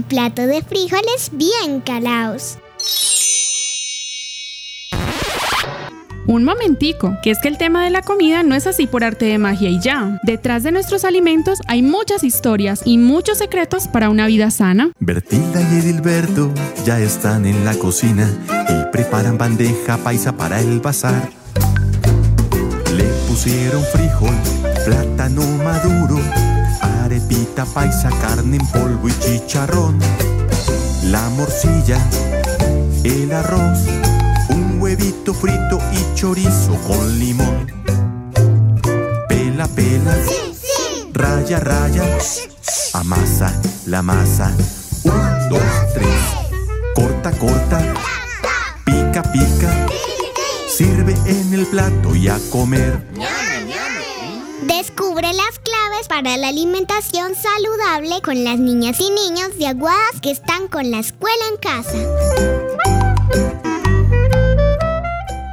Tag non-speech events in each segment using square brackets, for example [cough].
Un plato de frijoles bien calaos. Un momentico, que es que el tema de la comida no es así por arte de magia y ya. Detrás de nuestros alimentos hay muchas historias y muchos secretos para una vida sana. Bertilda y Edilberto ya están en la cocina y preparan bandeja paisa para el bazar. Le pusieron frijol, plátano maduro arepita paisa, carne en polvo y chicharrón, la morcilla, el arroz, un huevito frito y chorizo con limón. Pela, pela, raya, raya, amasa la masa. Un, dos, tres, corta, corta, pica, pica, sirve en el plato y a comer. Descubre las claves para la alimentación saludable con las niñas y niños de Aguadas que están con la escuela en casa.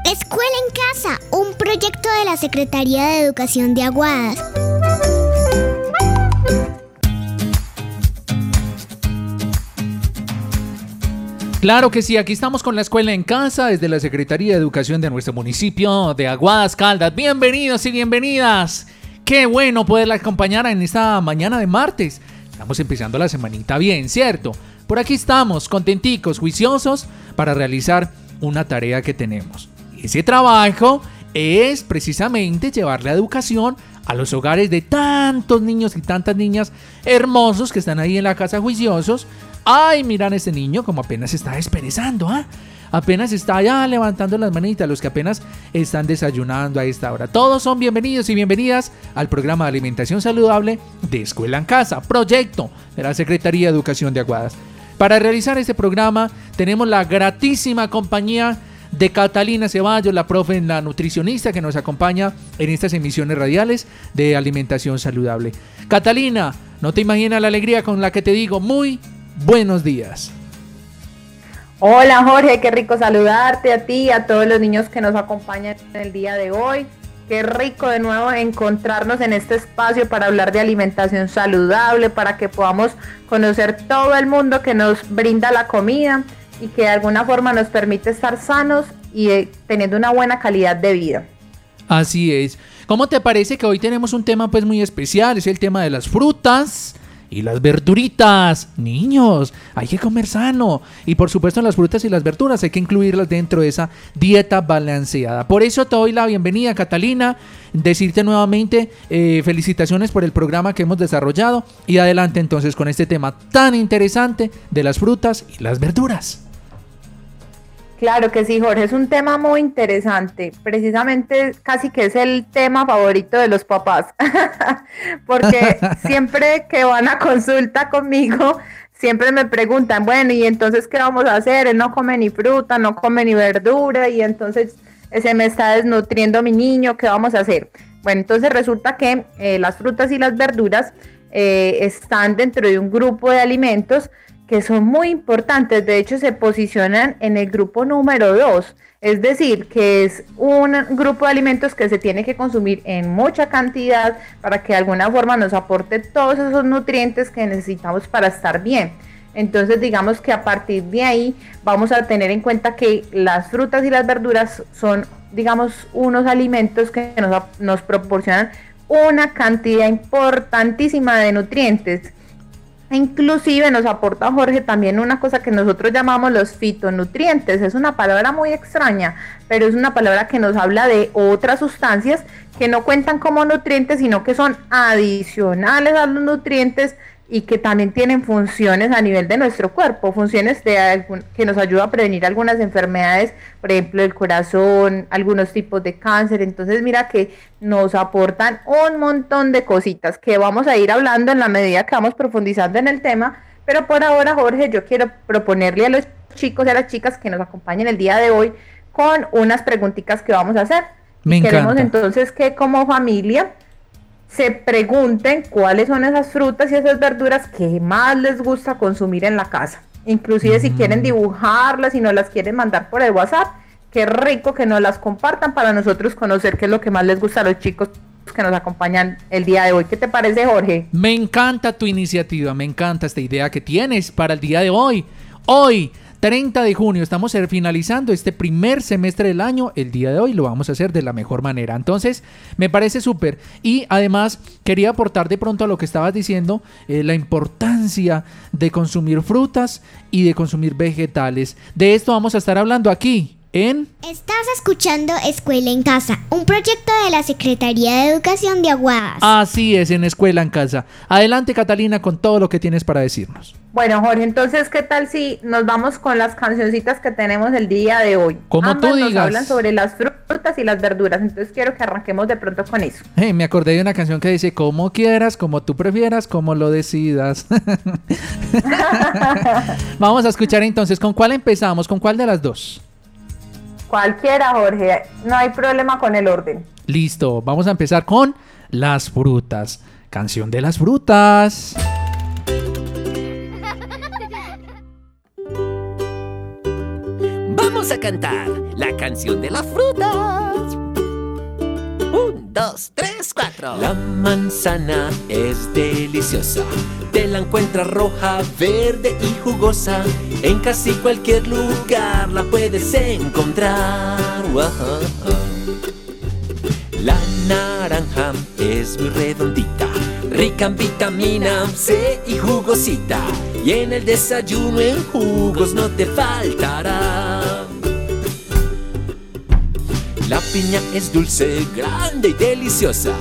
Escuela en Casa, un proyecto de la Secretaría de Educación de Aguadas. Claro que sí, aquí estamos con la escuela en casa desde la Secretaría de Educación de nuestro municipio de Aguadas Caldas. Bienvenidos y bienvenidas. Qué bueno poderla acompañar en esta mañana de martes. Estamos empezando la semanita bien, ¿cierto? Por aquí estamos, contenticos, juiciosos, para realizar una tarea que tenemos. ese trabajo es precisamente llevar la educación a los hogares de tantos niños y tantas niñas hermosos que están ahí en la casa juiciosos. Ay, miran a este niño como apenas está desperezando, ¿ah? Apenas está ya levantando las manitas, los que apenas están desayunando a esta hora. Todos son bienvenidos y bienvenidas al programa de alimentación saludable de Escuela en Casa, proyecto de la Secretaría de Educación de Aguadas. Para realizar este programa tenemos la gratísima compañía de Catalina Ceballos, la profe, la nutricionista que nos acompaña en estas emisiones radiales de alimentación saludable. Catalina, no te imaginas la alegría con la que te digo muy buenos días. Hola Jorge, qué rico saludarte a ti y a todos los niños que nos acompañan en el día de hoy. Qué rico de nuevo encontrarnos en este espacio para hablar de alimentación saludable, para que podamos conocer todo el mundo que nos brinda la comida y que de alguna forma nos permite estar sanos y eh, teniendo una buena calidad de vida. Así es. ¿Cómo te parece que hoy tenemos un tema pues muy especial? Es el tema de las frutas y las verduritas. Niños, hay que comer sano. Y por supuesto las frutas y las verduras hay que incluirlas dentro de esa dieta balanceada. Por eso te doy la bienvenida, Catalina. Decirte nuevamente eh, felicitaciones por el programa que hemos desarrollado. Y adelante entonces con este tema tan interesante de las frutas y las verduras. Claro que sí, Jorge, es un tema muy interesante. Precisamente casi que es el tema favorito de los papás, [laughs] porque [laughs] siempre que van a consulta conmigo, siempre me preguntan, bueno, ¿y entonces qué vamos a hacer? Él no come ni fruta, no come ni verdura, y entonces se me está desnutriendo mi niño, ¿qué vamos a hacer? Bueno, entonces resulta que eh, las frutas y las verduras eh, están dentro de un grupo de alimentos que son muy importantes, de hecho se posicionan en el grupo número 2, es decir, que es un grupo de alimentos que se tiene que consumir en mucha cantidad para que de alguna forma nos aporte todos esos nutrientes que necesitamos para estar bien. Entonces digamos que a partir de ahí vamos a tener en cuenta que las frutas y las verduras son digamos unos alimentos que nos, nos proporcionan una cantidad importantísima de nutrientes Inclusive nos aporta Jorge también una cosa que nosotros llamamos los fitonutrientes. Es una palabra muy extraña, pero es una palabra que nos habla de otras sustancias que no cuentan como nutrientes, sino que son adicionales a los nutrientes y que también tienen funciones a nivel de nuestro cuerpo, funciones de que nos ayudan a prevenir algunas enfermedades, por ejemplo el corazón, algunos tipos de cáncer. Entonces mira que nos aportan un montón de cositas que vamos a ir hablando en la medida que vamos profundizando en el tema. Pero por ahora, Jorge, yo quiero proponerle a los chicos y a las chicas que nos acompañen el día de hoy con unas preguntitas que vamos a hacer. Me Queremos entonces que como familia se pregunten cuáles son esas frutas y esas verduras que más les gusta consumir en la casa. Inclusive si quieren mm. dibujarlas y no las quieren mandar por el WhatsApp, qué rico que nos las compartan para nosotros conocer qué es lo que más les gusta a los chicos que nos acompañan el día de hoy. ¿Qué te parece, Jorge? Me encanta tu iniciativa, me encanta esta idea que tienes para el día de hoy. Hoy 30 de junio, estamos finalizando este primer semestre del año. El día de hoy lo vamos a hacer de la mejor manera. Entonces, me parece súper. Y además, quería aportar de pronto a lo que estabas diciendo, eh, la importancia de consumir frutas y de consumir vegetales. De esto vamos a estar hablando aquí Estás escuchando Escuela en Casa, un proyecto de la Secretaría de Educación de Aguadas. Así es, en Escuela en Casa. Adelante Catalina con todo lo que tienes para decirnos. Bueno, Jorge, entonces, ¿qué tal si nos vamos con las cancioncitas que tenemos el día de hoy? Como tú digas. Nos hablan sobre las frutas y las verduras, entonces quiero que arranquemos de pronto con eso. [laughs] me acordé de una canción que dice, como quieras, como tú prefieras, como lo decidas. [laughs] [laughs] Vamos a escuchar entonces, ¿con cuál empezamos? ¿Con cuál de las dos? Cualquiera, Jorge. No hay problema con el orden. Listo, vamos a empezar con las frutas. Canción de las frutas. Vamos a cantar la canción de las frutas. Un, dos, tres, cuatro. La manzana es deliciosa te la encuentras roja, verde y jugosa. En casi cualquier lugar la puedes encontrar. La naranja es muy redondita, rica en vitamina C y jugosita. Y en el desayuno en jugos no te faltará. La piña es dulce, grande y deliciosa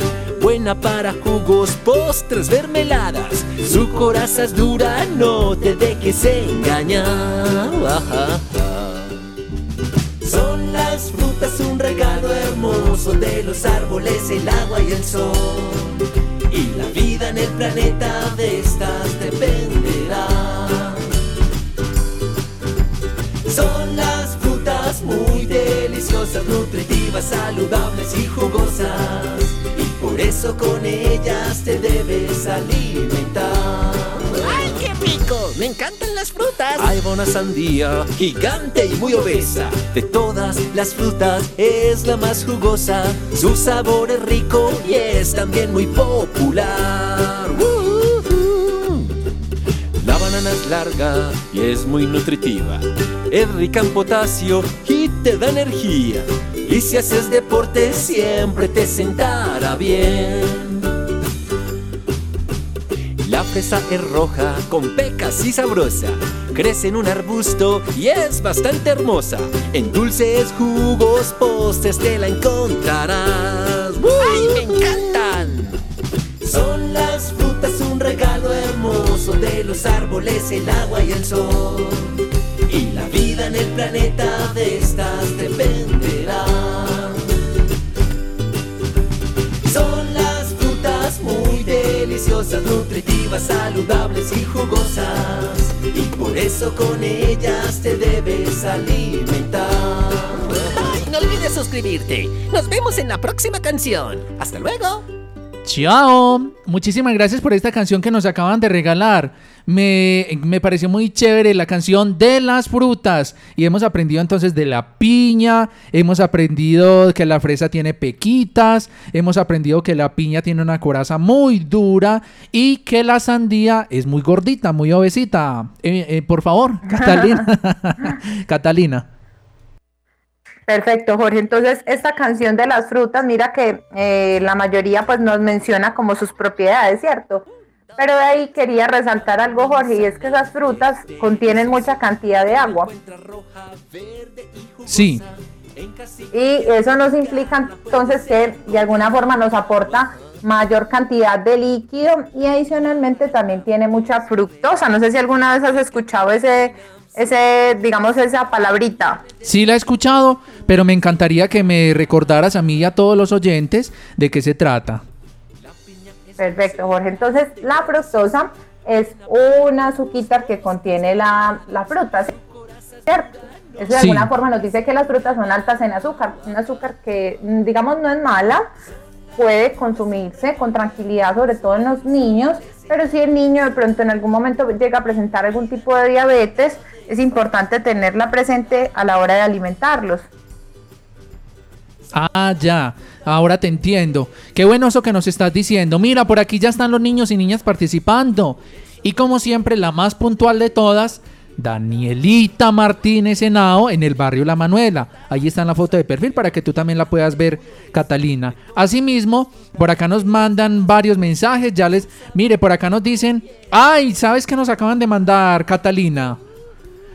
buena para jugos, postres, mermeladas. Su coraza es dura, no te dejes engañar. Son las frutas un regalo hermoso de los árboles, el agua y el sol. Y la vida en el planeta de estas dependerá. Son las frutas muy deliciosas, nutritivas, saludables y jugosas por eso con ellas te debes alimentar. ¡Ay, qué rico! Me encantan las frutas. Hay buena sandía, gigante y muy obesa. De todas las frutas es la más jugosa. Su sabor es rico y es también muy popular. La banana es larga y es muy nutritiva. Es rica en potasio y te da energía. Y si haces deporte siempre te sentará bien. La fresa es roja, con pecas y sabrosa. Crece en un arbusto y es bastante hermosa. En dulces, jugos, postres te la encontrarás. ¡Ay, me encantan! Son las frutas un regalo hermoso de los árboles, el agua y el sol. El planeta de estas dependerá. Son las frutas muy deliciosas, nutritivas, saludables y jugosas. Y por eso con ellas te debes alimentar. Ay, no olvides suscribirte. Nos vemos en la próxima canción. Hasta luego. Chao. Muchísimas gracias por esta canción que nos acaban de regalar. Me, me, pareció muy chévere la canción de las frutas. Y hemos aprendido entonces de la piña, hemos aprendido que la fresa tiene pequitas, hemos aprendido que la piña tiene una coraza muy dura y que la sandía es muy gordita, muy obesita. Eh, eh, por favor, [laughs] Catalina. [laughs] Catalina. Perfecto, Jorge. Entonces, esta canción de las frutas, mira que eh, la mayoría pues nos menciona como sus propiedades, ¿cierto? Pero de ahí quería resaltar algo, Jorge, y es que esas frutas contienen mucha cantidad de agua. Sí. Y eso nos implica entonces que de alguna forma nos aporta mayor cantidad de líquido y adicionalmente también tiene mucha fructosa. No sé si alguna vez has escuchado ese ese, digamos, esa palabrita. Sí la he escuchado, pero me encantaría que me recordaras a mí y a todos los oyentes de qué se trata. Perfecto, Jorge. Entonces, la fructosa es una azúcar que contiene la, fruta, ¿cierto? Eso de alguna forma nos dice que las frutas son altas en azúcar. Un azúcar que, digamos, no es mala, puede consumirse con tranquilidad, sobre todo en los niños, pero si el niño de pronto en algún momento llega a presentar algún tipo de diabetes, es importante tenerla presente a la hora de alimentarlos. Ah, ya, ahora te entiendo. Qué bueno eso que nos estás diciendo. Mira, por aquí ya están los niños y niñas participando. Y como siempre, la más puntual de todas, Danielita Martínez Henao en el barrio La Manuela. Ahí está en la foto de perfil para que tú también la puedas ver, Catalina. Asimismo, por acá nos mandan varios mensajes. Ya les, mire, por acá nos dicen, ay, ¿sabes qué nos acaban de mandar, Catalina?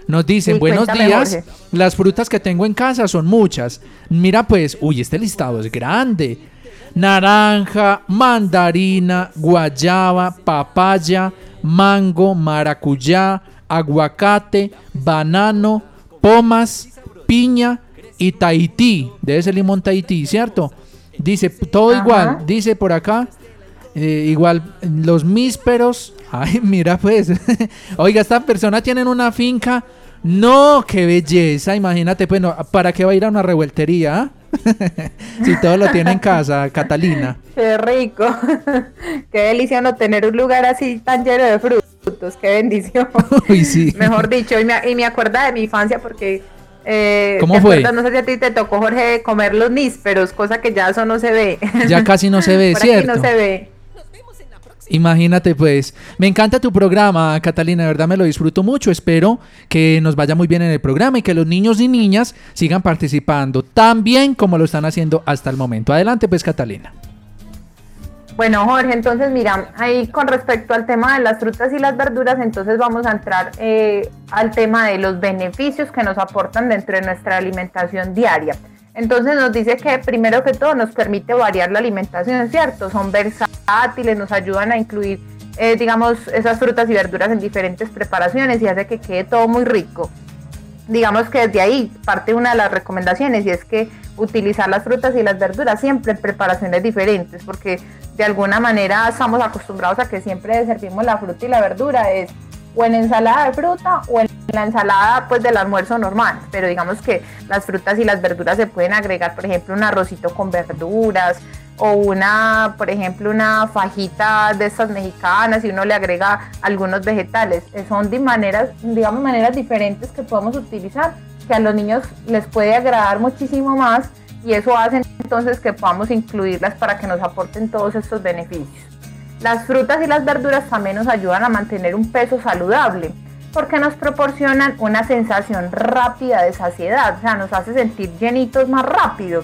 Nos dicen, buenos días, las frutas que tengo en casa son muchas. Mira pues, uy, este listado es grande. Naranja, mandarina, guayaba, papaya, mango, maracuyá, aguacate, banano, pomas, piña y Tahití. Debe ser limón Tahití, ¿cierto? Dice, todo igual, dice por acá. Eh, igual los mísperos. [laughs] Ay, mira pues. [laughs] Oiga, esta persona tiene una finca no, qué belleza, imagínate, bueno, ¿para qué va a ir a una revueltería? [laughs] si todo lo tiene en casa, Catalina. Qué rico, qué delicia no tener un lugar así tan lleno de qué bendición. [laughs] Uy, sí. Mejor dicho, y me, y me acuerda de mi infancia porque... Eh, ¿Cómo fue? No sé si a ti te tocó, Jorge, comer los nísperos, cosa que ya eso no se ve. [laughs] Ya casi no se ve, [laughs] ¿cierto? no se ve. Imagínate pues, me encanta tu programa, Catalina, de verdad me lo disfruto mucho, espero que nos vaya muy bien en el programa y que los niños y niñas sigan participando tan bien como lo están haciendo hasta el momento. Adelante pues, Catalina. Bueno, Jorge, entonces mira, ahí con respecto al tema de las frutas y las verduras, entonces vamos a entrar eh, al tema de los beneficios que nos aportan dentro de nuestra alimentación diaria. Entonces nos dice que primero que todo nos permite variar la alimentación, ¿cierto? Son versátiles, nos ayudan a incluir, eh, digamos, esas frutas y verduras en diferentes preparaciones y hace que quede todo muy rico. Digamos que desde ahí parte una de las recomendaciones y es que utilizar las frutas y las verduras siempre en preparaciones diferentes, porque de alguna manera estamos acostumbrados a que siempre servimos la fruta y la verdura, es o en ensalada de fruta o en la ensalada pues del almuerzo normal, pero digamos que las frutas y las verduras se pueden agregar, por ejemplo, un arrocito con verduras o una, por ejemplo, una fajita de estas mexicanas y uno le agrega algunos vegetales. Son de maneras, digamos, maneras diferentes que podemos utilizar que a los niños les puede agradar muchísimo más y eso hace entonces que podamos incluirlas para que nos aporten todos estos beneficios. Las frutas y las verduras también nos ayudan a mantener un peso saludable porque nos proporcionan una sensación rápida de saciedad, o sea, nos hace sentir llenitos más rápido.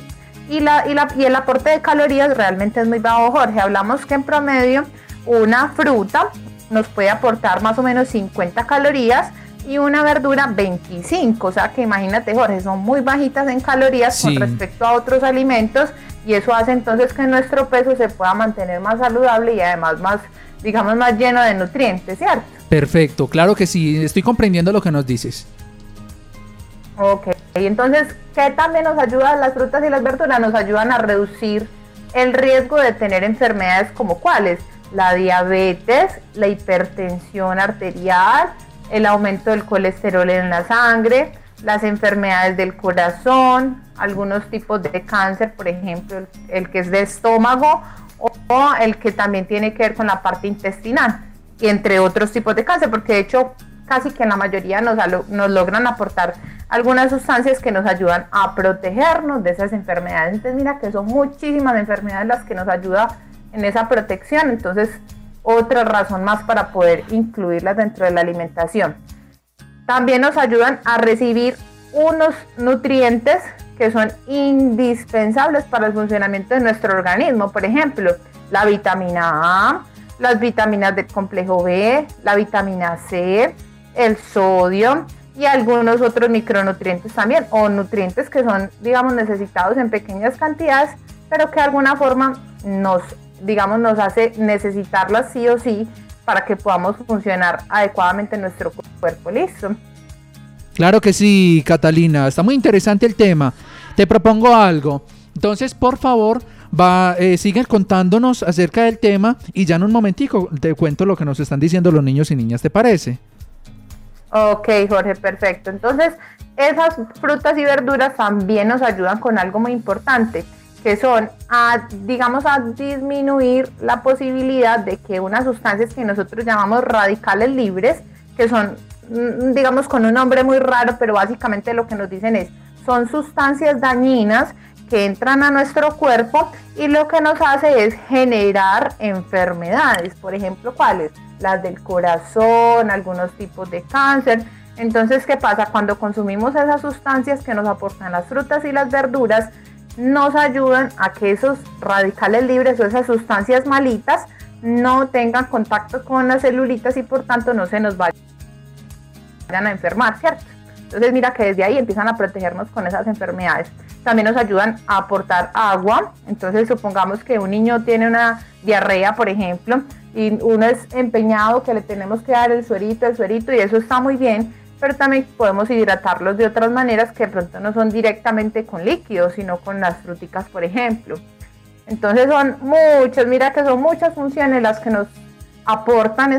Y, la, y, la, y el aporte de calorías realmente es muy bajo, Jorge. Hablamos que en promedio una fruta nos puede aportar más o menos 50 calorías y una verdura 25. O sea que imagínate, Jorge, son muy bajitas en calorías con respecto a otros alimentos y eso hace entonces que nuestro peso se pueda mantener más saludable y además más, digamos, más lleno de nutrientes, ¿cierto? Perfecto, claro que sí, estoy comprendiendo lo que nos dices. Ok, entonces, ¿qué también nos ayudan las frutas y las verduras? Nos ayudan a reducir el riesgo de tener enfermedades como cuáles? La diabetes, la hipertensión arterial, el aumento del colesterol en la sangre, las enfermedades del corazón, algunos tipos de cáncer, por ejemplo, el, que es de estómago o, el que también tiene que ver con la parte intestinal, y entre otros tipos de cáncer, porque de hecho casi que en la mayoría nos, nos logran aportar algunas sustancias que nos ayudan a protegernos de esas enfermedades. Entonces mira que son muchísimas enfermedades las que nos ayudan en esa protección. Entonces otra razón más para poder incluirlas dentro de la alimentación. También nos ayudan a recibir unos nutrientes que son indispensables para el funcionamiento de nuestro organismo. Por ejemplo, la vitamina A, las vitaminas del complejo B, la vitamina C, el sodio y algunos otros micronutrientes también, o nutrientes que son, digamos, necesitados en pequeñas cantidades, pero que de alguna forma nos, digamos, nos hace necesitarlas sí o sí para que podamos funcionar adecuadamente en nuestro cuerpo. Listo. Claro que sí, Catalina. Está muy interesante el tema. Te propongo algo. Entonces, por favor, va, eh, sigue contándonos acerca del tema y ya en un momentico te cuento lo que nos están diciendo los niños y niñas, ¿te parece? Ok, Jorge, perfecto. Entonces, esas frutas y verduras también nos ayudan con algo muy importante, que son, a, digamos, a disminuir la posibilidad de que unas sustancias que nosotros llamamos radicales libres, que son, mm, digamos, con un nombre muy raro, pero básicamente lo que nos dicen es, son sustancias dañinas que entran a nuestro cuerpo y lo que nos hace es generar enfermedades. Por ejemplo, ¿cuáles? las del corazón, algunos tipos de cáncer. Entonces, ¿qué pasa? Cuando consumimos esas sustancias que nos aportan las frutas y las verduras, nos ayudan a que esos radicales libres o esas sustancias malitas no tengan contacto con las celulitas y por tanto no se nos vayan a enfermar, ¿cierto? Entonces mira que desde ahí empiezan a protegernos con esas enfermedades. También nos ayudan a aportar agua. Entonces supongamos que un niño tiene una diarrea, por ejemplo, y uno es empeñado que le tenemos que dar el suerito, el suerito, y eso está muy bien, pero también podemos hidratarlos de otras maneras que de pronto no son directamente con líquidos, sino con las fruticas, por ejemplo. Entonces son muchas, mira que son muchas funciones las que nos aportan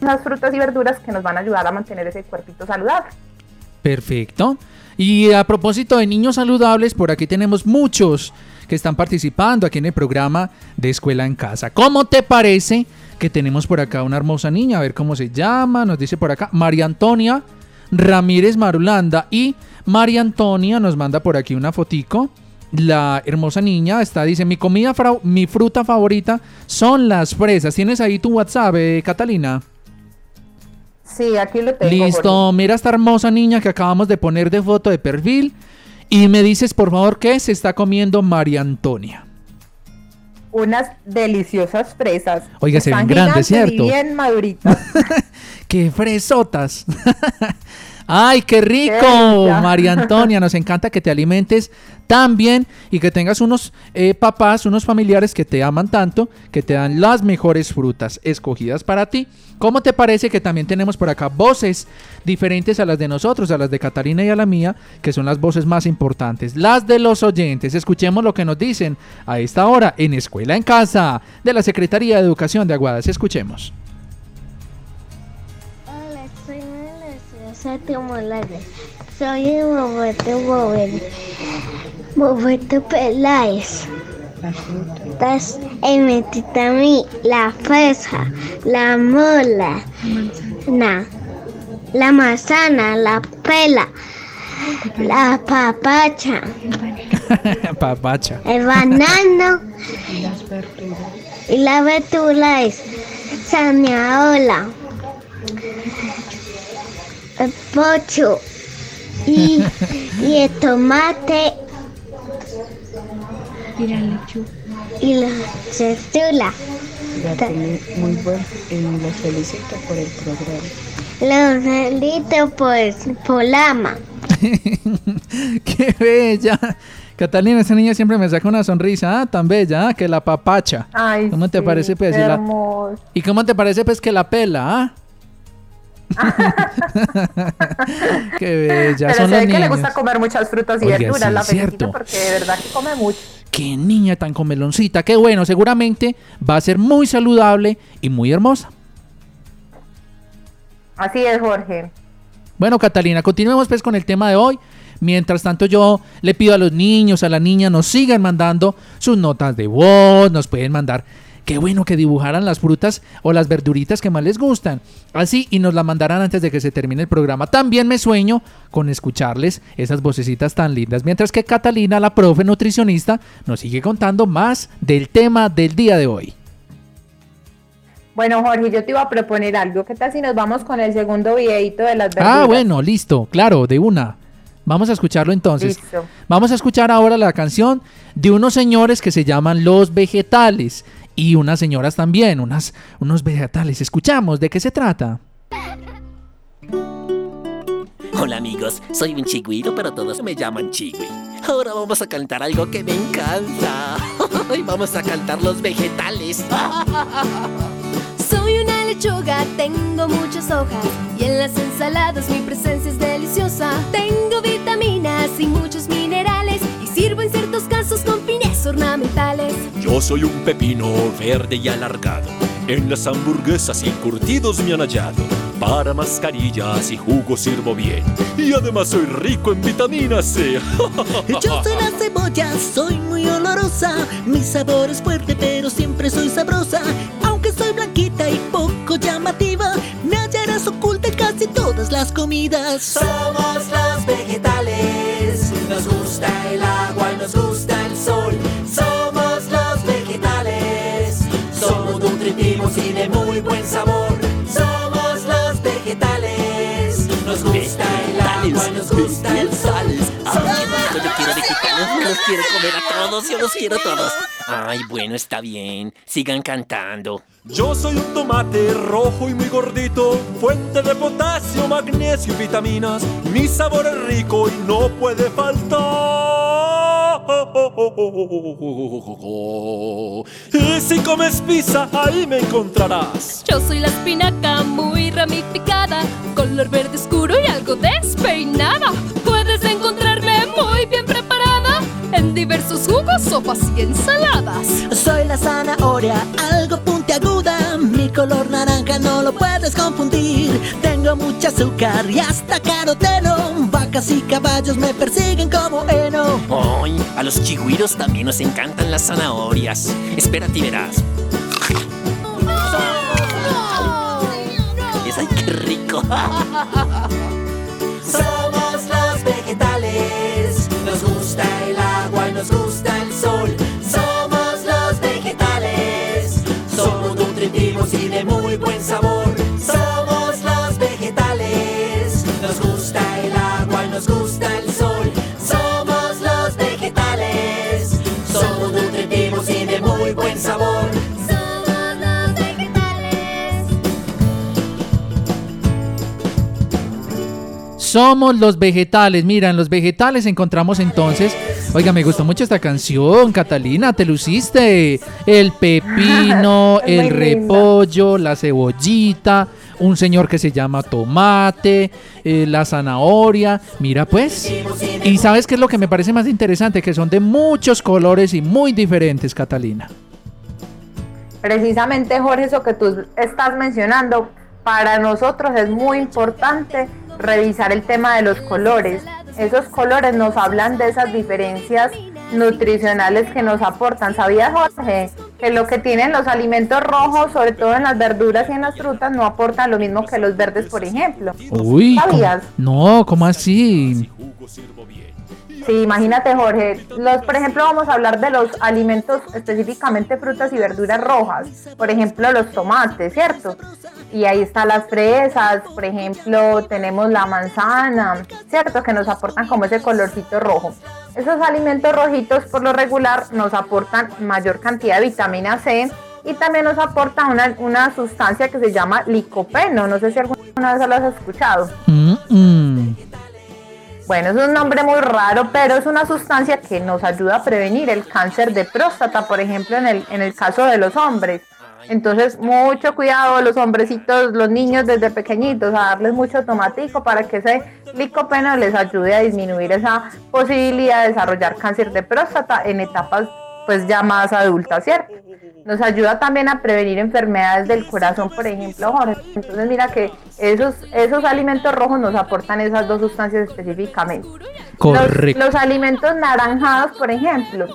esas frutas y verduras que nos van a ayudar a mantener ese cuerpito saludable. Perfecto. Y a propósito de niños saludables, por aquí tenemos muchos que están participando aquí en el programa de Escuela en Casa. ¿Cómo te parece que tenemos por acá una hermosa niña? A ver cómo se llama. Nos dice por acá María Antonia Ramírez Marulanda. Y María Antonia nos manda por aquí una fotico. La hermosa niña está, dice, mi comida, mi fruta favorita son las fresas. ¿Tienes ahí tu WhatsApp, eh, Catalina? Sí, aquí lo tengo. Listo, mira esta hermosa niña que acabamos de poner de foto de perfil. Y me dices, por favor, ¿qué se está comiendo María Antonia? Unas deliciosas fresas. Oiga, se ven grandes, ¿cierto? bien maduritas. [laughs] ¡Qué fresotas! [laughs] ¡Ay, qué rico! [laughs] María Antonia, nos encanta que te alimentes tan bien y que tengas unos eh, papás, unos familiares que te aman tanto, que te dan las mejores frutas escogidas para ti. ¿Cómo te parece que también tenemos por acá voces diferentes a las de nosotros, a las de Catalina y a la mía, que son las voces más importantes, las de los oyentes? Escuchemos lo que nos dicen a esta hora en Escuela en Casa de la Secretaría de Educación de Aguadas. Escuchemos. Soy el Roberto Roberto Peláez. Estás en mí la fresa, la mola, la, la manzana, la pela, la papacha. [laughs] papacha. El banano. Y la verdura es zanahoria el pocho y, [laughs] y el tomate y la lechuga y la cestula. muy bueno y los felicito por el programa. Los felicito por, por ama. [laughs] ¡Qué bella! Catalina, esa niña siempre me saca una sonrisa, ah, tan bella, ah, que la papacha. Ay, ¿Cómo te parece, pues? Y, ¿Y cómo te parece, pues, que la pela, ah? [laughs] Qué bella. Pero son se ve que le niñas. gusta comer muchas frutas y Oiga, verduras, sí, la felicito porque de verdad que come mucho. Qué niña tan comeloncita. Qué bueno, seguramente va a ser muy saludable y muy hermosa. Así es, Jorge. Bueno, Catalina, continuemos pues con el tema de hoy. Mientras tanto, yo le pido a los niños, a la niña, nos sigan mandando sus notas de voz, nos pueden mandar. Qué bueno que dibujaran las frutas o las verduritas que más les gustan. Así y nos la mandarán antes de que se termine el programa. También me sueño con escucharles esas vocecitas tan lindas. Mientras que Catalina, la profe nutricionista, nos sigue contando más del tema del día de hoy. Bueno, Jorge, yo te iba a proponer algo. ¿Qué tal si nos vamos con el segundo videito de las verduras? Ah, bueno, listo, claro, de una. Vamos a escucharlo entonces. Listo. Vamos a escuchar ahora la canción de unos señores que se llaman Los Vegetales y unas señoras también, unas, unos vegetales. Escuchamos, ¿de qué se trata? Hola amigos, soy un chigüiro, pero todos me llaman chigüi. Ahora vamos a cantar algo que me encanta. [laughs] Y vamos a cantar los vegetales. [laughs] Soy una lechuga, tengo muchas hojas y en las ensaladas mi presencia es deliciosa. Tengo vitaminas y muchos minerales y sirvo en ciertos casos con ornamentales. Yo soy un pepino verde y alargado. En las hamburguesas y curtidos me han hallado. Para mascarillas y jugos sirvo bien. Y además soy rico en vitamina C. [laughs] Yo soy la cebolla, soy muy olorosa. Mi sabor es fuerte, pero siempre soy sabrosa. Aunque soy blanquita y poco llamativa, me hallarás oculta en casi todas las comidas. Somos los vegetales, nos gusta el sol. Ay, rico, yo quiero vegetales, yo los quiero comer a todos, yo los quiero a todos. Ay, bueno, está bien. Sigan cantando. Yo soy un tomate rojo y muy gordito, fuente de potasio, magnesio y vitaminas. Mi sabor es rico y no puede faltar. Y si comes pizza, ahí me encontrarás. Yo soy la espinaca muy ramificada, color verde oscuro y algo despeinada. Puedes encontrarme muy bien preparada en diversos jugos, sopas y ensaladas. Soy la zanahoria, algo puntiaguda. Mi color naranja no lo puedes confundir. Tengo mucha azúcar y hasta caroteno. Vacas y caballos me persiguen como heno. Ay, a los chigüiros también nos encantan las zanahorias. Espérate y verás. Ay, qué rico. [laughs] Somos los vegetales. Mira, en los vegetales encontramos entonces. Oiga, me gustó mucho esta canción, Catalina, te luciste. El pepino, [laughs] el repollo, la cebollita, un señor que se llama tomate, eh, la zanahoria. Mira, pues. Y sabes qué es lo que me parece más interesante, que son de muchos colores y muy diferentes, Catalina. Precisamente, Jorge, eso que tú estás mencionando, para nosotros es muy importante revisar el tema de los colores. Esos colores nos hablan de esas diferencias nutricionales que nos aportan. ¿Sabías, Jorge, que lo que tienen los alimentos rojos, sobre todo en las verduras y en las frutas, no aportan lo mismo que los verdes, por ejemplo? Uy, ¿cómo- ¿Sabías? no, ¿cómo así? Sí, imagínate, Jorge. Los, por ejemplo, vamos a hablar de los alimentos, específicamente frutas y verduras rojas. Por ejemplo, los tomates, ¿cierto? Y ahí están las fresas, por ejemplo, tenemos la manzana, ¿cierto? Que nos aportan como ese colorcito rojo. Esos alimentos rojitos, por lo regular, nos aportan mayor cantidad de vitamina C y también nos aporta una, una sustancia que se llama licopeno. No sé si alguna vez lo has escuchado. Mm, mm. Bueno, es un nombre muy raro, pero es una sustancia que nos ayuda a prevenir el cáncer de próstata, por ejemplo, en el, en el caso de los hombres. Entonces, mucho cuidado, los hombrecitos, los niños desde pequeñitos, a darles mucho tomatico para que ese licopeno les ayude a disminuir esa posibilidad de desarrollar cáncer de próstata en etapas pues ya más adultas, ¿cierto? Nos ayuda también a prevenir enfermedades del corazón, por ejemplo, Jorge. Entonces mira que esos, esos alimentos rojos nos aportan esas dos sustancias específicamente. Correcto. Los, alimentos naranjados, por ejemplo,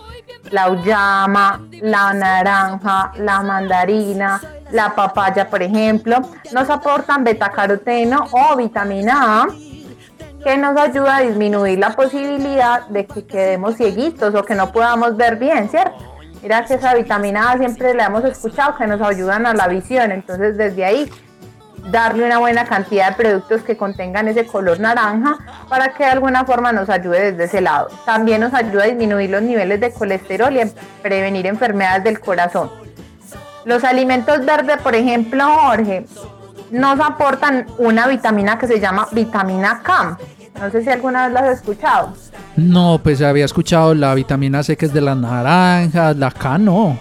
la uyama, la naranja, la mandarina, la papaya, por ejemplo, nos aportan betacaroteno o vitamina A que nos ayuda a disminuir la posibilidad de que quedemos cieguitos o que no podamos ver bien, ¿cierto? Mira que esa vitamina A siempre le hemos escuchado que nos ayudan a la visión, entonces desde ahí darle una buena cantidad de productos que contengan ese color naranja para que de alguna forma nos ayude desde ese lado. También nos ayuda a disminuir los niveles de colesterol y a prevenir enfermedades del corazón. Los alimentos verdes, por ejemplo, Jorge, nos aportan una vitamina que se llama vitamina K. No sé si alguna vez la has escuchado. No, pues había escuchado la vitamina C que es de las naranjas, la K no.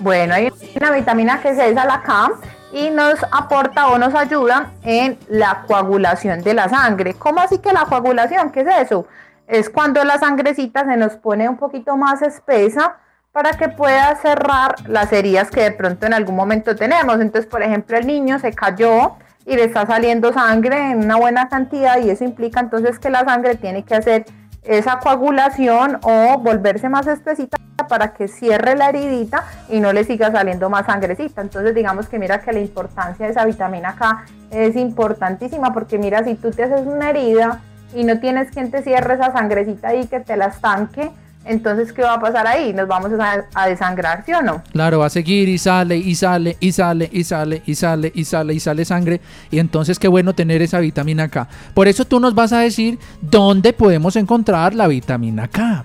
Bueno, hay una vitamina que es esa, la K, y nos aporta o nos ayuda en la coagulación de la sangre. ¿Cómo así que la coagulación? ¿Qué es eso? Es cuando la sangrecita se nos pone un poquito más espesa para que pueda cerrar las heridas que de pronto en algún momento tenemos. Entonces, por ejemplo, el niño se cayó y le está saliendo sangre en una buena cantidad y eso implica entonces que la sangre tiene que hacer esa coagulación o volverse más espesita para que cierre la heridita y no le siga saliendo más sangrecita. Entonces digamos que mira que la importancia de esa vitamina K es importantísima porque mira si tú te haces una herida y no tienes quien te cierre esa sangrecita y que te la estanque, entonces, ¿qué va a pasar ahí? Nos vamos a, desangrar, ¿sí o no? Claro, va a seguir y sale y sale y sale y sale y sale y sale y sale sangre. Y entonces, qué bueno tener esa vitamina K. Por eso tú nos vas a decir dónde podemos encontrar la vitamina K.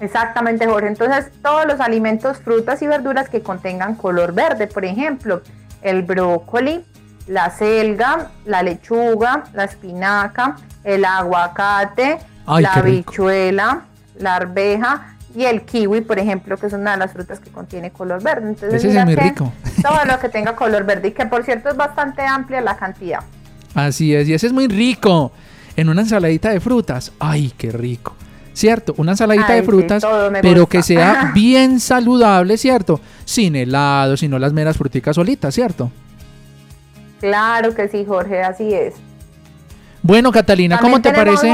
Exactamente, Jorge. Entonces, todos los alimentos, frutas y verduras que contengan color verde, por ejemplo, el brócoli, la selga, la lechuga, la espinaca, el aguacate, la habichuela, la arveja y el kiwi, por ejemplo, que es una de las frutas que contiene color verde. Entonces, Ese es muy rico. Todo lo que tenga color verde y que por cierto es bastante amplia la cantidad. Así es, y ese es muy rico. En una ensaladita de frutas, ay, qué rico. ¿Cierto? Una ensaladita de frutas, pero que sea [laughs] bien saludable, ¿cierto? Sin helado, sino las meras fruticas solitas, ¿cierto? Claro que sí, Jorge, así es. Bueno, Catalina, ¿cómo te parece?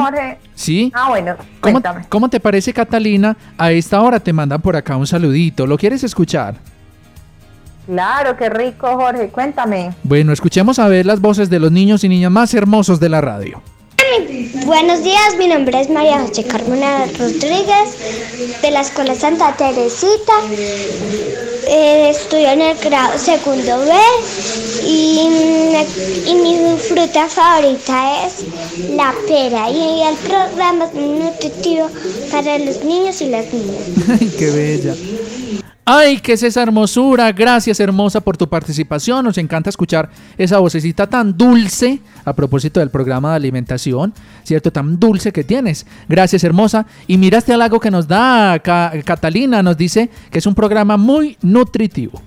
Sí. Ah, bueno, ¿Cómo, ¿Cómo te parece, Catalina? A esta hora te mandan por acá un saludito. ¿Lo quieres escuchar? Claro, qué rico, Jorge. Cuéntame. Bueno, escuchemos a ver las voces de los niños y niñas más hermosos de la radio. Buenos días, mi nombre es María José Carmona Rodríguez de la Escuela Santa Teresita. Eh, estudio en el grado segundo B y, mi fruta favorita es la pera y el programa es nutritivo para los niños y las niñas. [laughs] ¡Ay, qué bella! Ay, qué es esa hermosura. Gracias, hermosa, por tu participación. Nos encanta escuchar esa vocecita tan dulce a propósito del programa de alimentación, ¿cierto? Tan dulce que tienes. Gracias, hermosa. Y mira este halago que nos da Catalina. Nos dice que es un programa muy nutritivo.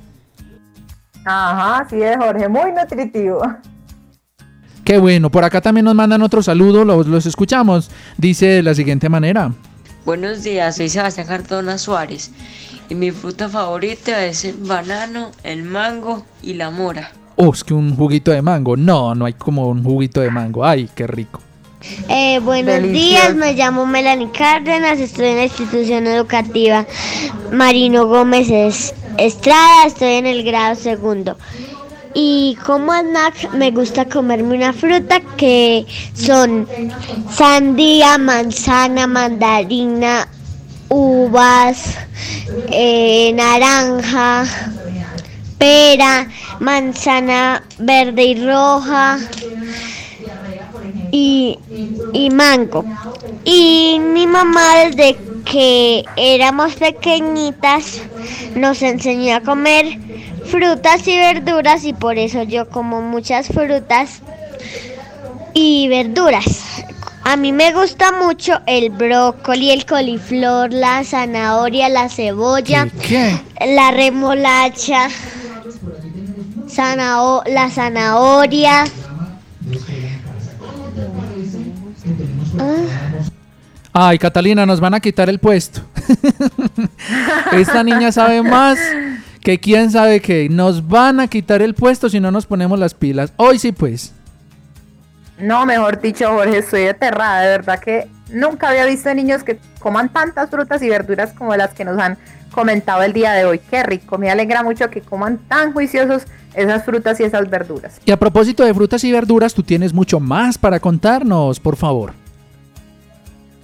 Ajá, sí es, Jorge, muy nutritivo. Qué bueno. Por acá también nos mandan otro saludo. Los, los escuchamos. Dice de la siguiente manera. Buenos días, soy Sebastián Cardona Suárez y mi fruta favorita es el banano, el mango y la mora. Oh, es que un juguito de mango. No, no hay como un juguito de mango. Ay, qué rico. Eh, buenos días, me llamo Melanie Cárdenas, estoy en la institución educativa Marino Gómez Estrada, estoy en el grado segundo. Y como snack me gusta comerme una fruta que son sandía, manzana, mandarina, uvas, eh, naranja, pera, manzana verde y roja y, y mango. Y mi mamá desde que éramos pequeñitas nos enseñó a comer frutas y verduras y por eso yo como muchas frutas y verduras A mí me gusta mucho el brócoli, el coliflor, la zanahoria, la cebolla, ¿Qué? la remolacha, zanao- la zanahoria. Ah, Ay, Catalina, nos van a quitar el puesto. [laughs] Esta niña sabe más que quién sabe qué. Nos van a quitar el puesto si no nos ponemos las pilas. Hoy sí, pues. No, mejor dicho, Jorge, estoy aterrada. De verdad que nunca había visto niños que coman tantas frutas y verduras como las que nos han comentado el día de hoy. Qué rico. Me alegra mucho que coman tan juiciosos esas frutas y esas verduras. Y a propósito de frutas y verduras, tú tienes mucho más para contarnos, por favor.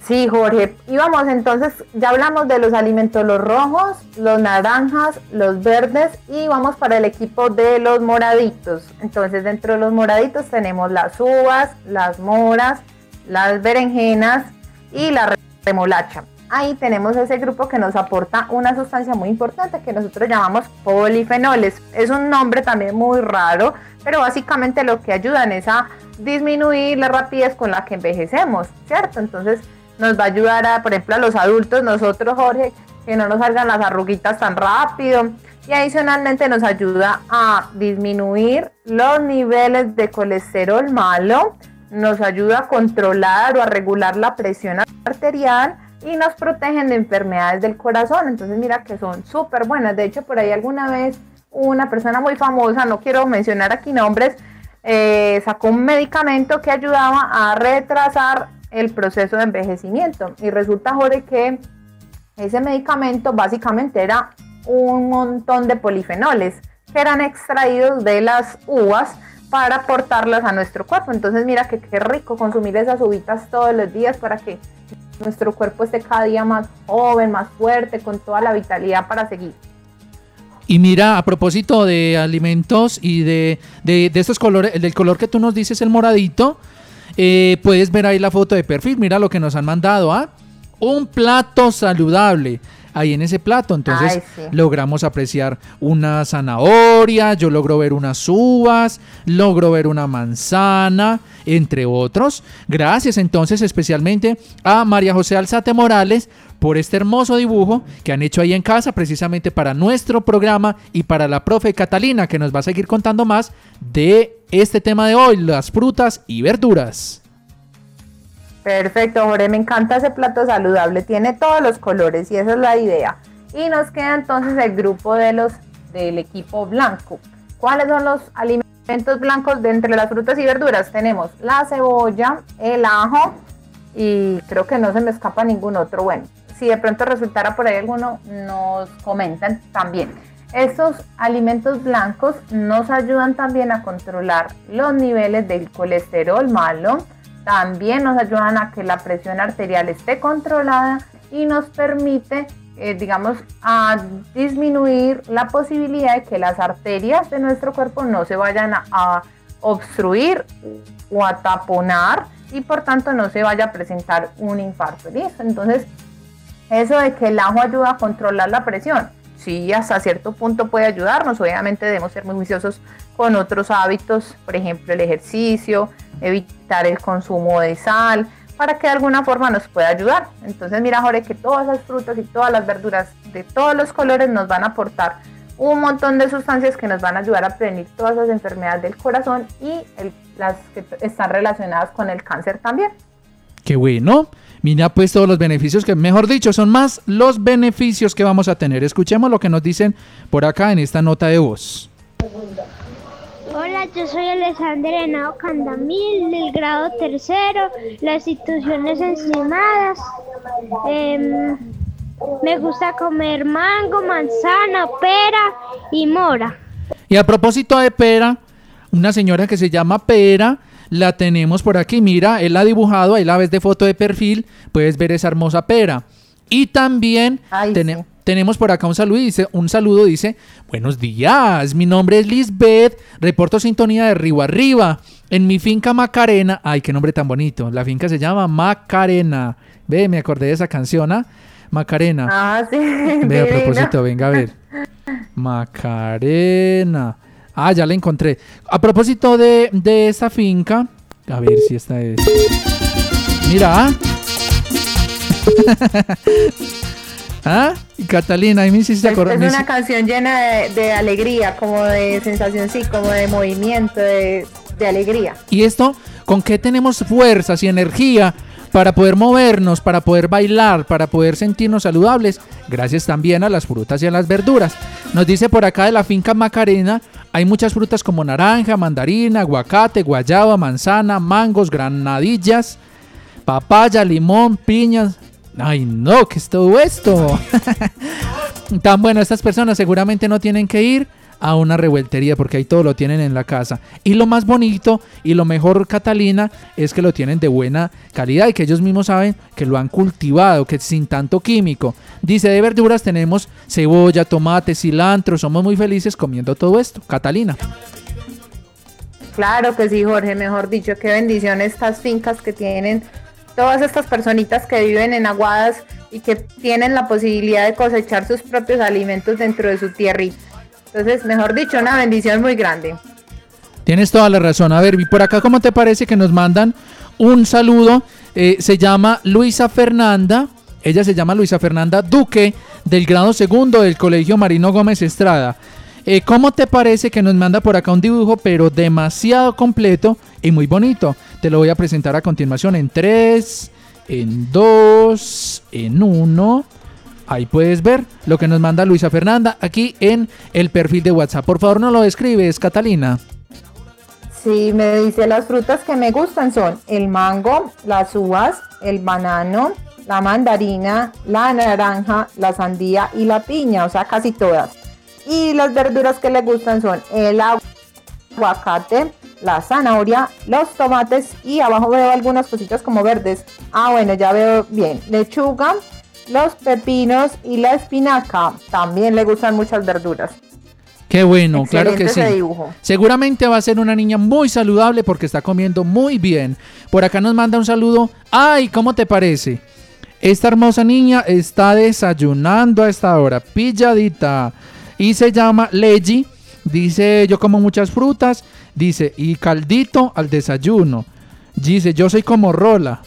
Sí, Jorge. Y vamos, entonces, ya hablamos de los alimentos, los rojos, los naranjas, los verdes y vamos para el equipo de los moraditos. Entonces, dentro de los moraditos tenemos las uvas, las moras, las berenjenas y la remolacha. Ahí tenemos ese grupo que nos aporta una sustancia muy importante que nosotros llamamos polifenoles. Es un nombre también muy raro, pero básicamente lo que ayudan es a disminuir la rapidez con la que envejecemos, ¿cierto? Entonces, nos va a ayudar a, por ejemplo, a los adultos, nosotros, Jorge, que no nos salgan las arruguitas tan rápido. Y adicionalmente nos ayuda a disminuir los niveles de colesterol malo, nos ayuda a controlar o a regular la presión arterial y nos protegen de enfermedades del corazón. Entonces mira que son súper buenas. De hecho, por ahí alguna vez una persona muy famosa, no quiero mencionar aquí nombres, eh, sacó un medicamento que ayudaba a retrasar el proceso de envejecimiento. Y resulta, Jorge, que ese medicamento básicamente era un montón de polifenoles que eran extraídos de las uvas para aportarlas a nuestro cuerpo. Entonces mira que qué rico consumir esas uvitas todos los días para que nuestro cuerpo esté cada día más joven, más fuerte, con toda la vitalidad para seguir. Y mira, a propósito de alimentos y de, de, de estos colores, del color que tú nos dices, el moradito, eh, puedes ver ahí la foto de perfil. Mira lo que nos han mandado, ¿ah? Un plato saludable. Ahí en ese plato, entonces Ay, sí. logramos apreciar una zanahoria, yo logro ver unas uvas, logro ver una manzana, entre otros. Gracias entonces especialmente a María José Alzate Morales por este hermoso dibujo que han hecho ahí en casa precisamente para nuestro programa y para la profe Catalina que nos va a seguir contando más de este tema de hoy, las frutas y verduras. Perfecto, Jorge, me encanta ese plato saludable, tiene todos los colores y esa es la idea. Y nos queda entonces el grupo de los del equipo blanco. ¿Cuáles son los alimentos blancos de entre las frutas y verduras? Tenemos la cebolla, el ajo y creo que no se me escapa ningún otro. Bueno, si de pronto resultara por ahí alguno, nos comentan también. Estos alimentos blancos nos ayudan también a controlar los niveles del colesterol malo, también nos ayudan a que la presión arterial esté controlada y nos permite, eh, digamos, a disminuir la posibilidad de que las arterias de nuestro cuerpo no se vayan a, a obstruir o a taponar y por tanto no se vaya a presentar un infarto. ¿Listo? Entonces, eso de que el ajo ayuda a controlar la presión, sí, hasta cierto punto puede ayudarnos. Obviamente debemos ser muy juiciosos con otros hábitos, por ejemplo, el ejercicio, evitar el consumo de sal, para que de alguna forma nos pueda ayudar. Entonces, mira, Jorge, que todas las frutas y todas las verduras de todos los colores nos van a aportar un montón de sustancias que nos van a ayudar a prevenir todas las enfermedades del corazón y las que están relacionadas con el cáncer también. Qué bueno. Mira pues todos los beneficios que, mejor dicho, son más los beneficios que vamos a tener. Escuchemos lo que nos dicen por acá en esta nota de voz. Hola, yo soy Alexander Henao Candamil del grado tercero, las instituciones encimadas. Em, me gusta comer mango, manzana, pera y mora. Y a propósito de pera, una señora que se llama Pera, la tenemos por aquí. Mira, él la ha dibujado, ahí la ves de foto de perfil, puedes ver esa hermosa pera. Y también tene- tenemos por acá un saludo, dice, un saludo, dice, buenos días, mi nombre es Lisbeth, reporto sintonía de Río Arriba, en mi finca Macarena, ay, qué nombre tan bonito, la finca se llama Macarena, ve, me acordé de esa canción, ¿ah? Macarena. Ah, sí. [laughs] Ve a propósito, venga a ver. [laughs] Macarena. Ah, ya la encontré. A propósito de, de esta finca, a ver si esta es. Mira, ¿ah? [laughs] ¿Ah? Y Catalina, ahí me hiciste Es, acordar. es me una canción llena de, de alegría, como de sensación, sí, como de movimiento, de, de alegría. ¿Y esto con qué tenemos fuerzas y energía para poder movernos, para poder bailar, para poder sentirnos saludables? Gracias también a las frutas y a las verduras. Nos dice por acá de la finca Macarena, hay muchas frutas como naranja, mandarina, aguacate, guayaba, manzana, mangos, granadillas, papaya, limón, piñas. Ay, no, ¿qué es todo esto? [laughs] Tan bueno, estas personas seguramente no tienen que ir a una revueltería porque ahí todo lo tienen en la casa. Y lo más bonito y lo mejor, Catalina, es que lo tienen de buena calidad y que ellos mismos saben que lo han cultivado, que sin tanto químico. Dice, de verduras tenemos cebolla, tomate, cilantro, somos muy felices comiendo todo esto. Catalina. Claro que sí, Jorge, mejor dicho, qué bendición estas fincas que tienen todas estas personitas que viven en Aguadas y que tienen la posibilidad de cosechar sus propios alimentos dentro de su tierrita. Entonces, mejor dicho, una bendición muy grande. Tienes toda la razón. A ver, y por acá, ¿cómo te parece que nos mandan un saludo? Eh, se llama Luisa Fernanda. Ella se llama Luisa Fernanda Duque, del grado segundo del Colegio Marino Gómez Estrada. Eh, ¿Cómo te parece que nos manda por acá un dibujo, pero demasiado completo y muy bonito? Te lo voy a presentar a continuación en 3, en 2, en 1. Ahí puedes ver lo que nos manda Luisa Fernanda aquí en el perfil de WhatsApp. Por favor, no lo describes, Catalina. Sí, me dice las frutas que me gustan son el mango, las uvas, el banano, la mandarina, la naranja, la sandía y la piña, o sea, casi todas. Y las verduras que le gustan son el aguacate, la zanahoria, los tomates y abajo veo algunas cositas como verdes. Ah, bueno, ya veo bien. Lechuga, los pepinos y la espinaca. También le gustan muchas verduras. Qué bueno, claro que sí. Dibujo. Seguramente va a ser una niña muy saludable porque está comiendo muy bien. Por acá nos manda un saludo. Ay, ¿cómo te parece? Esta hermosa niña está desayunando a esta hora, pilladita. Y se llama Leggy. Dice, yo como muchas frutas. Dice, y caldito al desayuno. Dice, yo soy como Rola.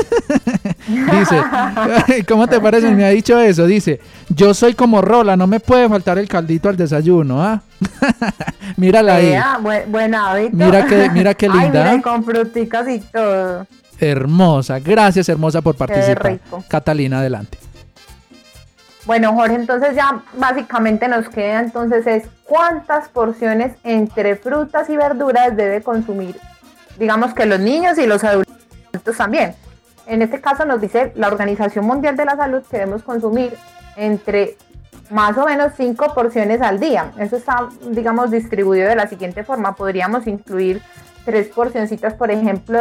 [laughs] Dice, ¿cómo te parece? Me ha dicho eso. Dice, yo soy como Rola, no me puede faltar el caldito al desayuno, ¿ah? [laughs] Mírala ahí. Vea, buen, buen hábito. Mira qué- mira qué [laughs] Ay, linda. mira, con fruticas y todo. Hermosa. Gracias, hermosa, por participar. rico. Catalina, adelante. Bueno, Jorge, entonces ya básicamente nos queda entonces es cuántas porciones entre frutas y verduras debe consumir, digamos que los niños y los adultos también. En este caso nos dice la Organización Mundial de la Salud que debemos consumir entre más o menos cinco porciones al día. Eso está, digamos, distribuido de la siguiente forma. Podríamos incluir tres porcioncitas, por ejemplo,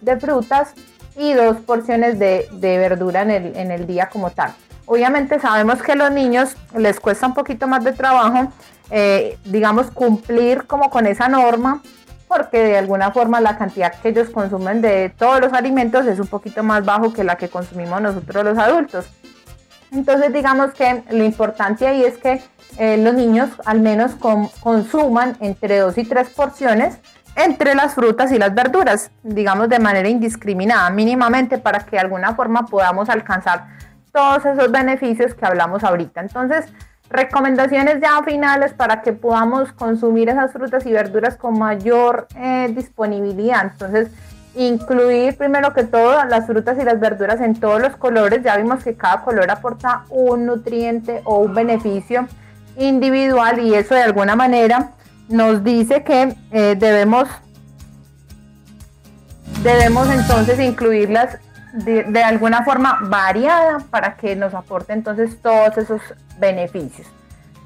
de, frutas y dos porciones de, verdura en el, en el día como tal. Obviamente sabemos que a los niños les cuesta un poquito más de trabajo, eh, digamos, cumplir como con esa norma, porque de alguna forma la cantidad que ellos consumen de todos los alimentos es un poquito más bajo que la que consumimos nosotros los adultos. Entonces digamos que lo importante ahí es que eh, los niños al menos con- consuman entre dos y tres porciones entre las frutas y las verduras, digamos de manera indiscriminada, mínimamente para que de alguna forma podamos alcanzar todos esos beneficios que hablamos ahorita. Entonces, recomendaciones ya finales para que podamos consumir esas frutas y verduras con mayor eh, disponibilidad. Entonces, incluir primero que todo las frutas y las verduras en todos los colores. Ya vimos que cada color aporta un nutriente o un beneficio individual y eso de alguna manera nos dice que eh, debemos debemos entonces incluirlas de, alguna forma variada para que nos aporte entonces todos esos beneficios.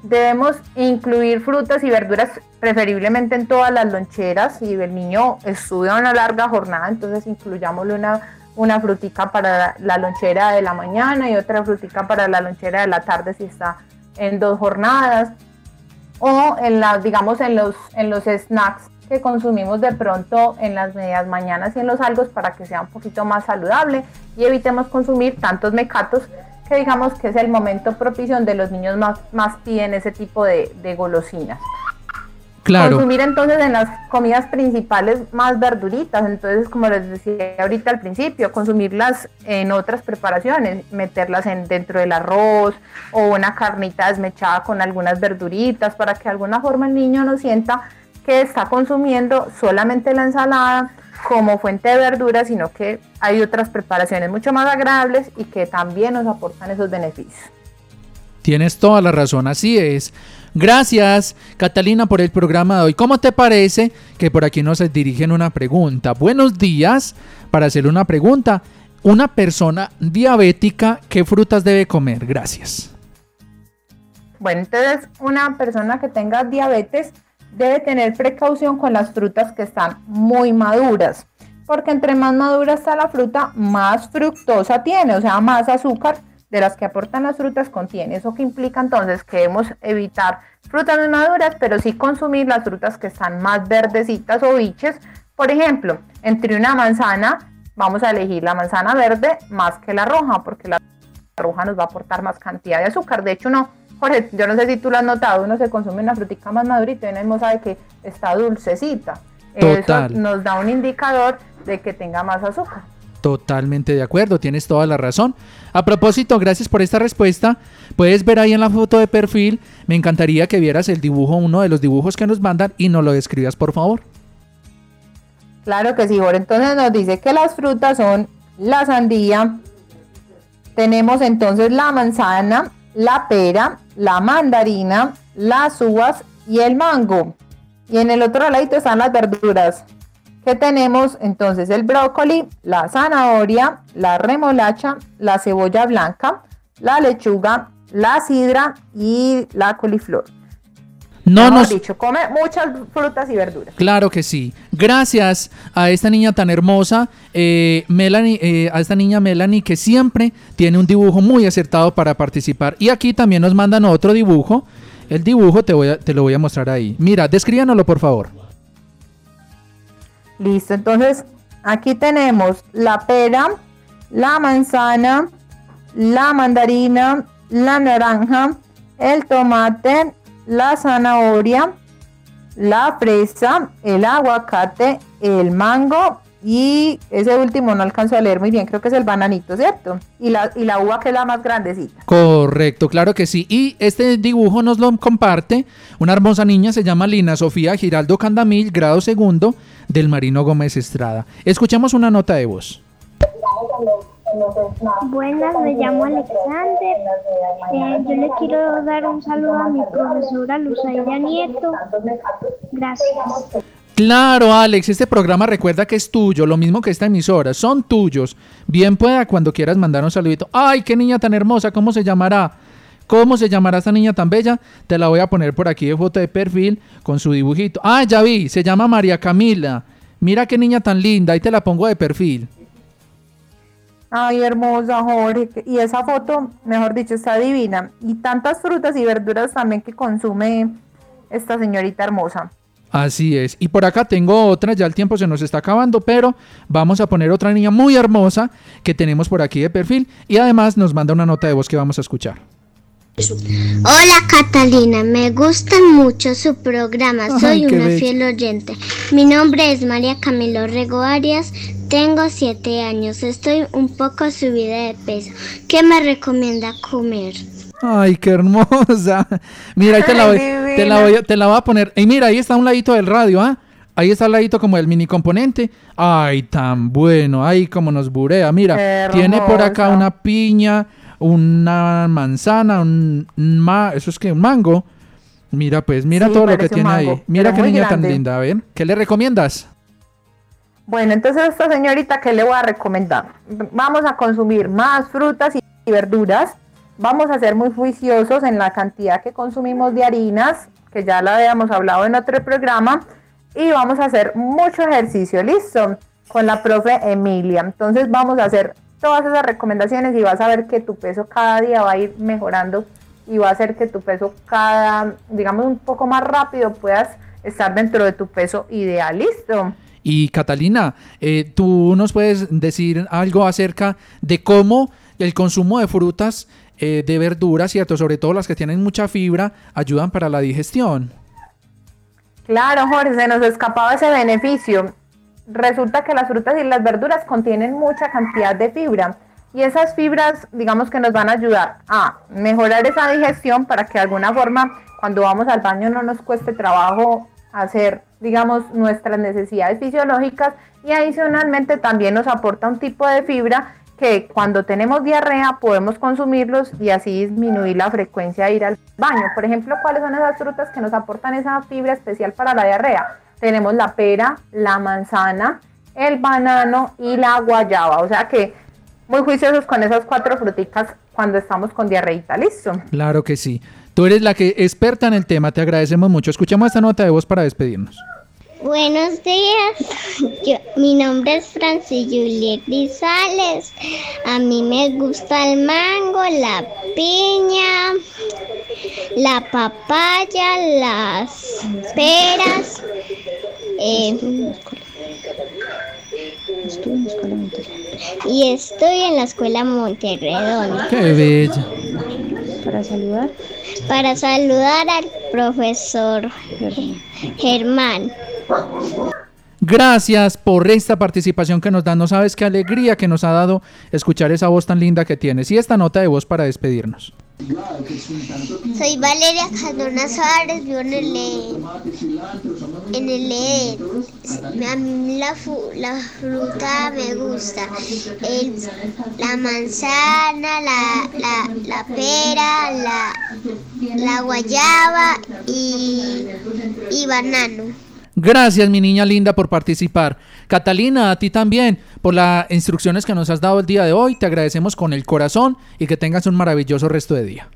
Debemos incluir frutas y verduras preferiblemente en todas las loncheras. Si el niño estudia una larga jornada, entonces incluyámosle una, una frutica para la, lonchera de la mañana y otra frutica para la lonchera de la tarde si está en dos jornadas. O en la, digamos en los, en los snacks que consumimos de pronto en las medias mañanas y en los algos para que sea un poquito más saludable y evitemos consumir tantos mecatos que digamos que es el momento propicio donde los niños más, más piden ese tipo de, de golosinas. Claro. Consumir entonces en las comidas principales más verduritas, entonces como les decía ahorita al principio, consumirlas en otras preparaciones, meterlas en, dentro del arroz o una carnita desmechada con algunas verduritas para que de alguna forma el niño no sienta que está consumiendo solamente la ensalada como fuente de verduras, sino que hay otras preparaciones mucho más agradables y que también nos aportan esos beneficios. Tienes toda la razón, así es. Gracias, Catalina, por el programa de hoy. ¿Cómo te parece que por aquí nos dirigen una pregunta? Buenos días, para hacerle una pregunta. Una persona diabética, ¿qué frutas debe comer? Gracias. Bueno, entonces una persona que tenga diabetes debe tener precaución con las frutas que están muy maduras, porque entre más madura está la fruta, más fructosa tiene, o sea, más azúcar de las que aportan las frutas contiene. Eso que implica entonces que debemos evitar frutas muy maduras, pero sí consumir las frutas que están más verdecitas o biches. Por ejemplo, entre una manzana, vamos a elegir la manzana verde más que la roja, porque la roja nos va a aportar más cantidad de azúcar. De hecho, no, Jorge, yo no sé si tú lo has notado, uno se consume una frutica más madurita y uno sabe que está dulcecita. Total. Eso nos da un indicador de que tenga más azúcar. Totalmente de acuerdo, tienes toda la razón. A propósito, gracias por esta respuesta. Puedes ver ahí en la foto de perfil. Me encantaría que vieras el dibujo, uno de los dibujos que nos mandan y nos lo describas, por favor. Claro que sí, Jorge. Entonces nos dice que las frutas son la sandía, tenemos entonces la manzana, la pera, la mandarina, las uvas y el mango. Y en el otro lado están las verduras. Que tenemos entonces el brócoli, la zanahoria, la remolacha, la cebolla blanca, la lechuga, la sidra y la coliflor. No Mejor nos... dicho, come muchas frutas y verduras. Claro que sí. Gracias a esta niña tan hermosa, eh, Melanie, eh, a esta niña Melanie que siempre tiene un dibujo muy acertado para participar. Y aquí también nos mandan otro dibujo. El dibujo te, voy a- te lo voy a mostrar ahí. Mira, descríbanoslo por favor. Listo, entonces aquí tenemos la pera, la manzana, la mandarina, la naranja, el tomate, la zanahoria, la fresa, el aguacate, el mango y ese último no alcanzo a leer muy bien, creo que es el bananito, ¿cierto? Y la, y la uva que es la más grandecita. Correcto, claro que sí. Y este dibujo nos lo comparte una hermosa niña, se llama Lina Sofía Giraldo Candamil, grado segundo del Marino Gómez Estrada. Escuchemos una nota de voz. Buenas, me llamo Alexander. Eh, yo le quiero dar un saludo a mi profesora Luzaida Nieto. Gracias. Claro, Alex, este programa recuerda que es tuyo, lo mismo que esta emisora, son tuyos. Bien pueda cuando quieras mandar un saludito. Ay, qué niña tan hermosa, ¿cómo se llamará? ¿Cómo se llamará esta niña tan bella? Te la voy a poner por aquí de foto de perfil con su dibujito. Ah, ya vi, se llama María Camila. Mira qué niña tan linda, ahí te la pongo de perfil. Ay, hermosa, Jorge. Y esa foto, mejor dicho, está divina. Y tantas frutas y verduras también que consume esta señorita hermosa. Así es. Y por acá tengo otra, ya el tiempo se nos está acabando, pero vamos a poner otra niña muy hermosa que tenemos por aquí de perfil y además nos manda una nota de voz que vamos a escuchar. Hola Catalina, me gusta mucho su programa, Ay, soy qué una bello. fiel oyente. Mi nombre es María Camilo Rego Arias, tengo 7 años, estoy un poco subida de peso. ¿Qué me recomienda comer? Ay, qué hermosa. [laughs] Mira, ahí te la voy, te la voy, a- te la voy a poner. Y mira, ahí está un ladito del radio, ¿ah? Ahí está el ladito como el mini componente. Ay, tan bueno. Ay, como nos burea. Mira, tiene por acá una piña, una manzana, un ma, eso es que un mango. Mira, pues, mira Sí, todo lo que tiene ahí. Mira qué niña tan linda. A ver, ¿qué le recomiendas? Bueno, entonces a esta señorita, ¿qué le voy a recomendar? Vamos a consumir más frutas y verduras. Vamos a ser muy juiciosos en la cantidad que consumimos de harinas, que ya la habíamos hablado en otro programa. Y vamos a hacer mucho ejercicio, ¿listo? Con la profe Emilia. Entonces vamos a hacer todas esas recomendaciones y vas a ver que tu peso cada día va a ir mejorando y va a hacer que tu peso cada, digamos, un poco más rápido puedas estar dentro de tu peso ideal, ¿listo? Y Catalina, eh, tú nos puedes decir algo acerca de cómo el consumo de frutas, eh, de verduras, ¿cierto? Sobre todo las que tienen mucha fibra, ayudan para la digestión. Claro, Jorge, se nos escapaba ese beneficio. Resulta que las frutas y las verduras contienen mucha cantidad de fibra y esas fibras, digamos que nos van a ayudar a mejorar esa digestión para que de alguna forma cuando vamos al baño no nos cueste trabajo hacer, digamos, nuestras necesidades fisiológicas y adicionalmente también nos aporta un tipo de fibra que cuando tenemos diarrea podemos consumirlos y así disminuir la frecuencia de ir al baño. Por ejemplo, ¿cuáles son esas frutas que nos aportan esa fibra especial para la diarrea? Tenemos la pera, la manzana, el banano y la guayaba. O sea que muy juiciosos con esas cuatro fruticas cuando estamos con diarreita, ¿listo? Claro que sí. Tú eres la que experta en el tema, te agradecemos mucho. Escuchamos esta nota de voz para despedirnos. Buenos días, mi nombre es Francis Juliet Rizales. A mí me gusta el mango, la piña, la papaya, las peras. Eh, y estoy en la escuela Monterredonda. Qué bella. Para saludar. Para saludar al profesor Germán. Gracias por esta participación que nos dan. No sabes qué alegría que nos ha dado escuchar esa voz tan linda que tienes. Y esta nota de voz para despedirnos. Soy Valeria Cardona Suárez, vivo en el E. En el E. A mí la, la fruta me gusta. La manzana, la, la, la pera, la, la guayaba y, y banano. Gracias, mi niña linda, por participar. Catalina, a ti también, por las instrucciones que nos has dado el día de hoy. Te agradecemos con el corazón y que tengas un maravilloso resto de día.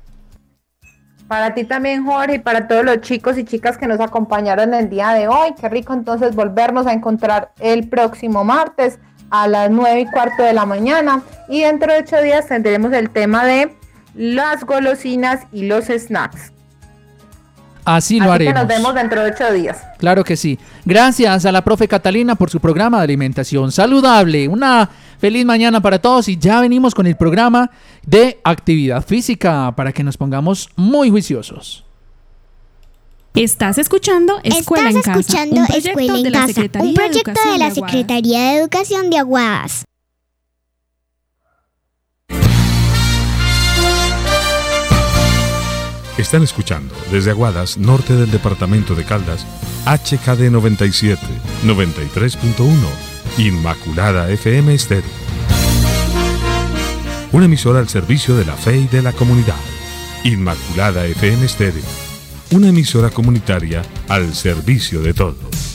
Para ti también, Jorge, y para todos los chicos y chicas que nos acompañaron el día de hoy. Qué rico entonces volvernos a encontrar el próximo martes a las 9 y cuarto de la mañana. Y dentro de ocho días tendremos el tema de las golosinas y los snacks. Así lo Así haremos. que nos vemos dentro de ocho días. Claro que sí. Gracias a la profe Catalina por su programa de alimentación saludable. Una feliz mañana para todos y ya venimos con el programa de actividad física para que nos pongamos muy juiciosos. Estás escuchando Escuela Estás en Casa, escuchando un proyecto Escuela en de la Casa, Secretaría un proyecto de de la. Secretaría de Educación de Aguadas. Están escuchando desde Aguadas, norte del departamento de Caldas, HKD 97, 93.1, Inmaculada FM Estéreo. Una emisora al servicio de la fe y de la comunidad. Inmaculada FM Estéreo. Una emisora comunitaria al servicio de todos.